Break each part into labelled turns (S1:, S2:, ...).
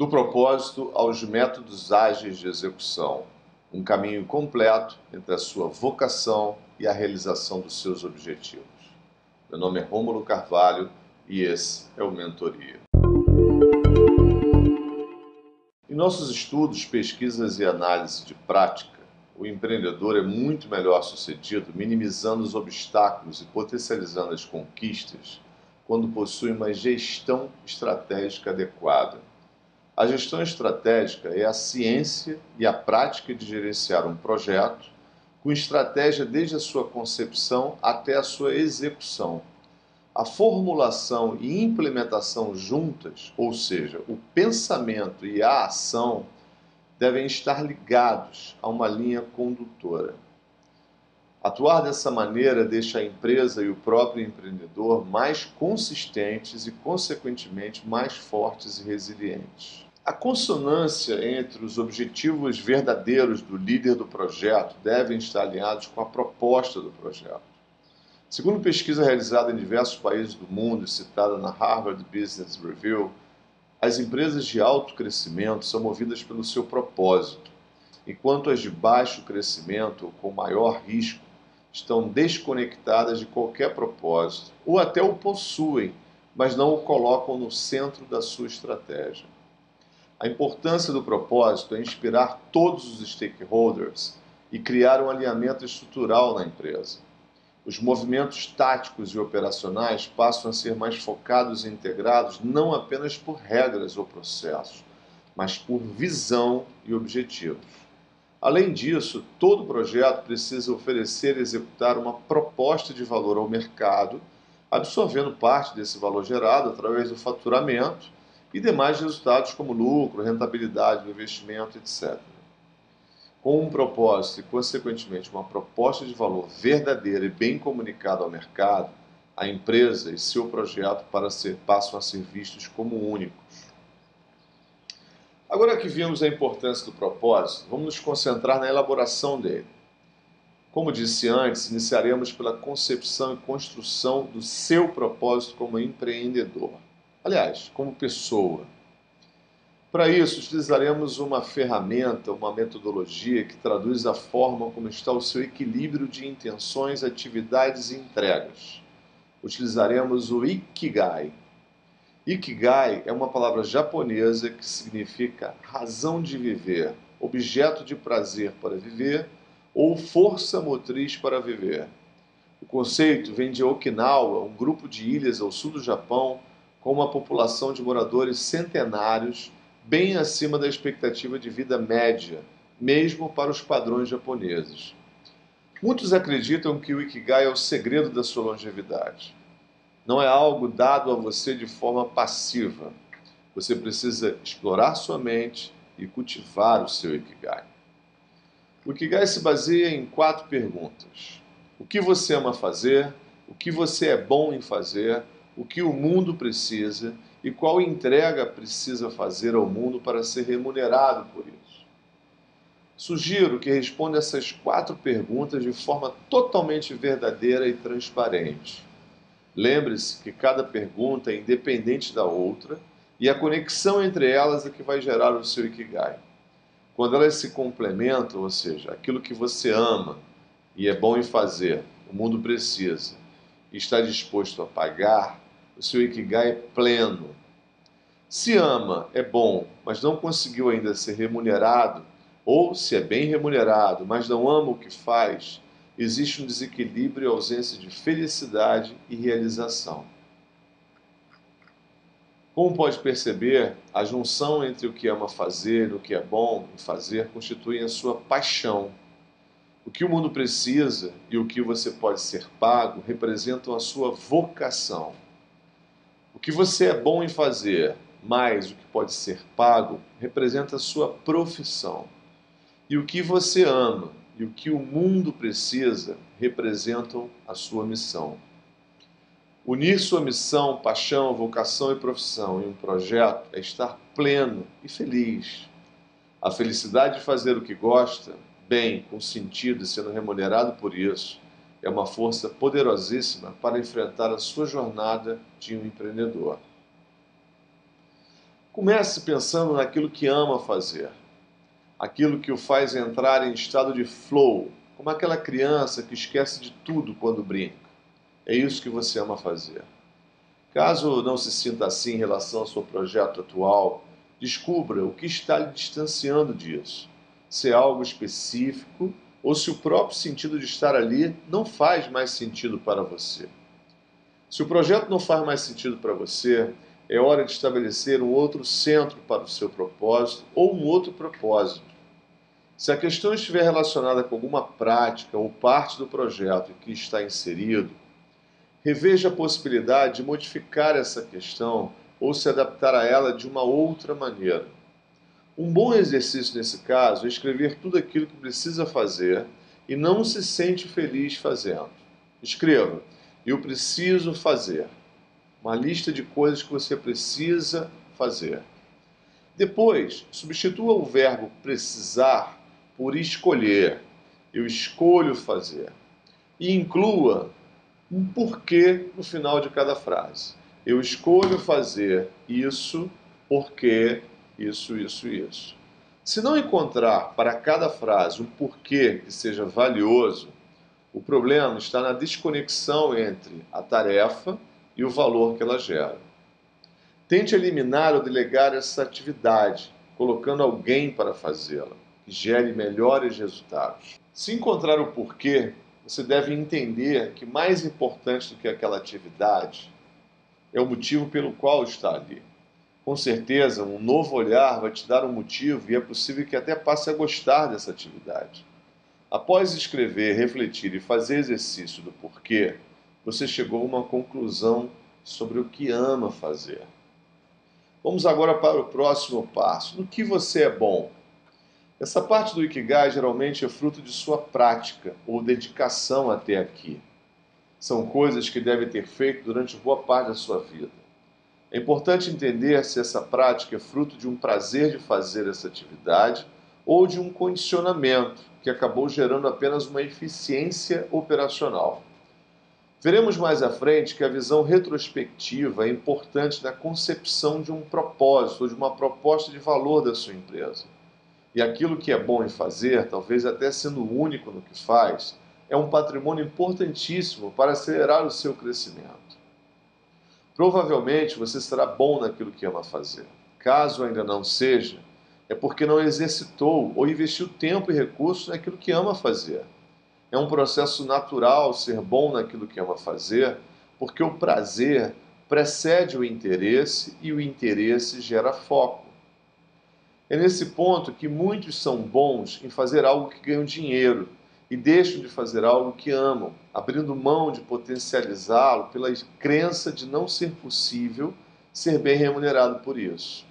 S1: Do propósito aos métodos ágeis de execução, um caminho completo entre a sua vocação e a realização dos seus objetivos. Meu nome é Rômulo Carvalho e esse é o Mentoria. Em nossos estudos, pesquisas e análise de prática, o empreendedor é muito melhor sucedido minimizando os obstáculos e potencializando as conquistas quando possui uma gestão estratégica adequada. A gestão estratégica é a ciência e a prática de gerenciar um projeto com estratégia desde a sua concepção até a sua execução. A formulação e implementação juntas, ou seja, o pensamento e a ação, devem estar ligados a uma linha condutora. Atuar dessa maneira deixa a empresa e o próprio empreendedor mais consistentes e, consequentemente, mais fortes e resilientes. A consonância entre os objetivos verdadeiros do líder do projeto devem estar alinhados com a proposta do projeto. Segundo pesquisa realizada em diversos países do mundo e citada na Harvard Business Review, as empresas de alto crescimento são movidas pelo seu propósito, enquanto as de baixo crescimento com maior risco estão desconectadas de qualquer propósito, ou até o possuem, mas não o colocam no centro da sua estratégia. A importância do propósito é inspirar todos os stakeholders e criar um alinhamento estrutural na empresa. Os movimentos táticos e operacionais passam a ser mais focados e integrados não apenas por regras ou processos, mas por visão e objetivos. Além disso, todo projeto precisa oferecer e executar uma proposta de valor ao mercado, absorvendo parte desse valor gerado através do faturamento e demais resultados como lucro, rentabilidade do investimento, etc com um propósito e, consequentemente, uma proposta de valor verdadeira e bem comunicada ao mercado, a empresa e seu projeto para ser, passam a ser vistos como únicos. Agora que vimos a importância do propósito, vamos nos concentrar na elaboração dele. Como disse antes, iniciaremos pela concepção e construção do seu propósito como empreendedor. Aliás, como pessoa, para isso, utilizaremos uma ferramenta, uma metodologia que traduz a forma como está o seu equilíbrio de intenções, atividades e entregas. Utilizaremos o Ikigai. Ikigai é uma palavra japonesa que significa razão de viver, objeto de prazer para viver ou força motriz para viver. O conceito vem de Okinawa, um grupo de ilhas ao sul do Japão, com uma população de moradores centenários bem acima da expectativa de vida média, mesmo para os padrões japoneses. Muitos acreditam que o Ikigai é o segredo da sua longevidade. Não é algo dado a você de forma passiva. Você precisa explorar sua mente e cultivar o seu Ikigai. O Ikigai se baseia em quatro perguntas: O que você ama fazer? O que você é bom em fazer? O que o mundo precisa? e qual entrega precisa fazer ao mundo para ser remunerado por isso? Sugiro que responda essas quatro perguntas de forma totalmente verdadeira e transparente. Lembre-se que cada pergunta é independente da outra e a conexão entre elas é que vai gerar o seu Ikigai. Quando elas se complementam, ou seja, aquilo que você ama e é bom em fazer, o mundo precisa, e está disposto a pagar, o seu Ikigai é pleno. Se ama, é bom, mas não conseguiu ainda ser remunerado, ou se é bem remunerado, mas não ama o que faz, existe um desequilíbrio e ausência de felicidade e realização. Como pode perceber, a junção entre o que ama fazer e o que é bom em fazer constitui a sua paixão. O que o mundo precisa e o que você pode ser pago representam a sua vocação. O que você é bom em fazer, mais o que pode ser pago, representa a sua profissão. E o que você ama e o que o mundo precisa representam a sua missão. Unir sua missão, paixão, vocação e profissão em um projeto é estar pleno e feliz. A felicidade de fazer o que gosta, bem, com sentido e sendo remunerado por isso, é uma força poderosíssima para enfrentar a sua jornada de um empreendedor. Comece pensando naquilo que ama fazer, aquilo que o faz entrar em estado de flow, como aquela criança que esquece de tudo quando brinca. É isso que você ama fazer. Caso não se sinta assim em relação ao seu projeto atual, descubra o que está lhe distanciando disso. Se é algo específico ou se o próprio sentido de estar ali não faz mais sentido para você. Se o projeto não faz mais sentido para você, é hora de estabelecer um outro centro para o seu propósito ou um outro propósito. Se a questão estiver relacionada com alguma prática ou parte do projeto que está inserido, reveja a possibilidade de modificar essa questão ou se adaptar a ela de uma outra maneira. Um bom exercício nesse caso é escrever tudo aquilo que precisa fazer e não se sente feliz fazendo. Escreva: Eu preciso fazer. Uma lista de coisas que você precisa fazer. Depois, substitua o verbo precisar por escolher. Eu escolho fazer. E inclua um porquê no final de cada frase. Eu escolho fazer isso porque isso, isso, isso. Se não encontrar para cada frase um porquê que seja valioso, o problema está na desconexão entre a tarefa e o valor que ela gera. Tente eliminar ou delegar essa atividade, colocando alguém para fazê-la, que gere melhores resultados. Se encontrar o porquê, você deve entender que mais importante do que aquela atividade é o motivo pelo qual está ali. Com certeza, um novo olhar vai te dar um motivo e é possível que até passe a gostar dessa atividade. Após escrever, refletir e fazer exercício do porquê, você chegou a uma conclusão sobre o que ama fazer. Vamos agora para o próximo passo. No que você é bom? Essa parte do Ikigai geralmente é fruto de sua prática ou dedicação até aqui. São coisas que deve ter feito durante boa parte da sua vida. É importante entender se essa prática é fruto de um prazer de fazer essa atividade ou de um condicionamento que acabou gerando apenas uma eficiência operacional. Veremos mais à frente que a visão retrospectiva é importante na concepção de um propósito ou de uma proposta de valor da sua empresa. E aquilo que é bom em fazer, talvez até sendo único no que faz, é um patrimônio importantíssimo para acelerar o seu crescimento. Provavelmente você será bom naquilo que ama fazer. Caso ainda não seja, é porque não exercitou ou investiu tempo e recursos naquilo que ama fazer. É um processo natural ser bom naquilo que ama fazer, porque o prazer precede o interesse e o interesse gera foco. É nesse ponto que muitos são bons em fazer algo que ganham dinheiro, e deixam de fazer algo que amam, abrindo mão de potencializá-lo pela crença de não ser possível ser bem remunerado por isso.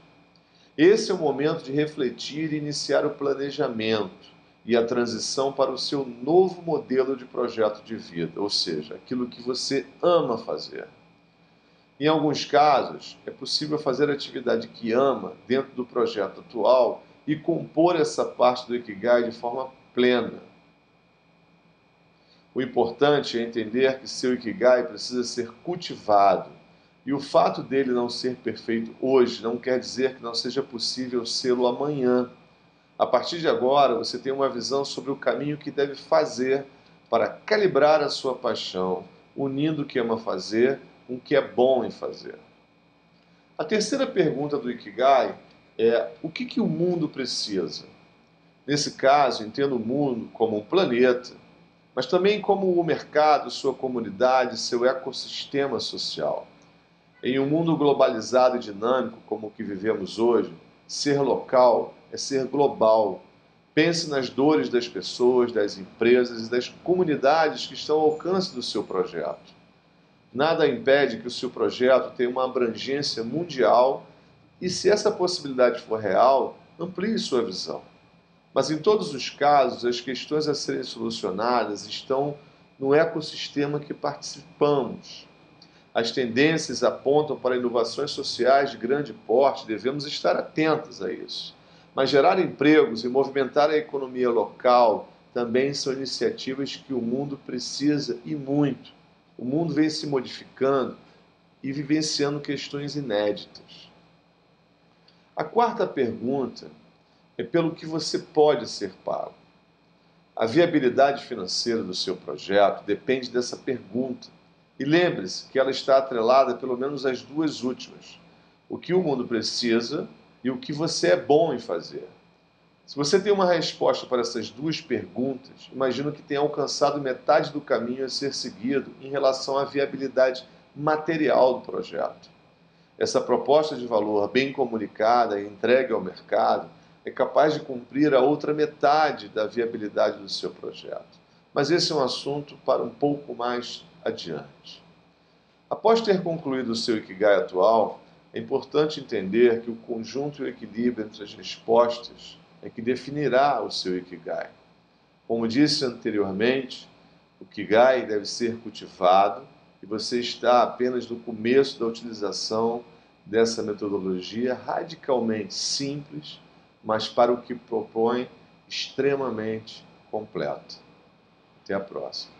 S1: Esse é o momento de refletir e iniciar o planejamento e a transição para o seu novo modelo de projeto de vida, ou seja, aquilo que você ama fazer. Em alguns casos, é possível fazer a atividade que ama dentro do projeto atual e compor essa parte do Ikigai de forma plena, o importante é entender que seu Ikigai precisa ser cultivado. E o fato dele não ser perfeito hoje não quer dizer que não seja possível sê-lo amanhã. A partir de agora, você tem uma visão sobre o caminho que deve fazer para calibrar a sua paixão, unindo o que ama fazer com o que é bom em fazer. A terceira pergunta do Ikigai é: o que, que o mundo precisa? Nesse caso, entenda o mundo como um planeta mas também como o mercado, sua comunidade, seu ecossistema social. Em um mundo globalizado e dinâmico como o que vivemos hoje, ser local é ser global. Pense nas dores das pessoas, das empresas e das comunidades que estão ao alcance do seu projeto. Nada impede que o seu projeto tenha uma abrangência mundial e, se essa possibilidade for real, amplie sua visão. Mas em todos os casos, as questões a serem solucionadas estão no ecossistema que participamos. As tendências apontam para inovações sociais de grande porte, devemos estar atentos a isso. Mas gerar empregos e movimentar a economia local também são iniciativas que o mundo precisa e muito. O mundo vem se modificando e vivenciando questões inéditas. A quarta pergunta é pelo que você pode ser pago. A viabilidade financeira do seu projeto depende dessa pergunta. E lembre-se que ela está atrelada pelo menos às duas últimas: o que o mundo precisa e o que você é bom em fazer. Se você tem uma resposta para essas duas perguntas, imagino que tenha alcançado metade do caminho a ser seguido em relação à viabilidade material do projeto. Essa proposta de valor bem comunicada e entregue ao mercado é capaz de cumprir a outra metade da viabilidade do seu projeto. Mas esse é um assunto para um pouco mais adiante. Após ter concluído o seu Ikigai atual, é importante entender que o conjunto e o equilíbrio entre as respostas é que definirá o seu Ikigai. Como disse anteriormente, o Ikigai deve ser cultivado e você está apenas no começo da utilização dessa metodologia radicalmente simples, mas para o que propõe extremamente completo. Até a próxima.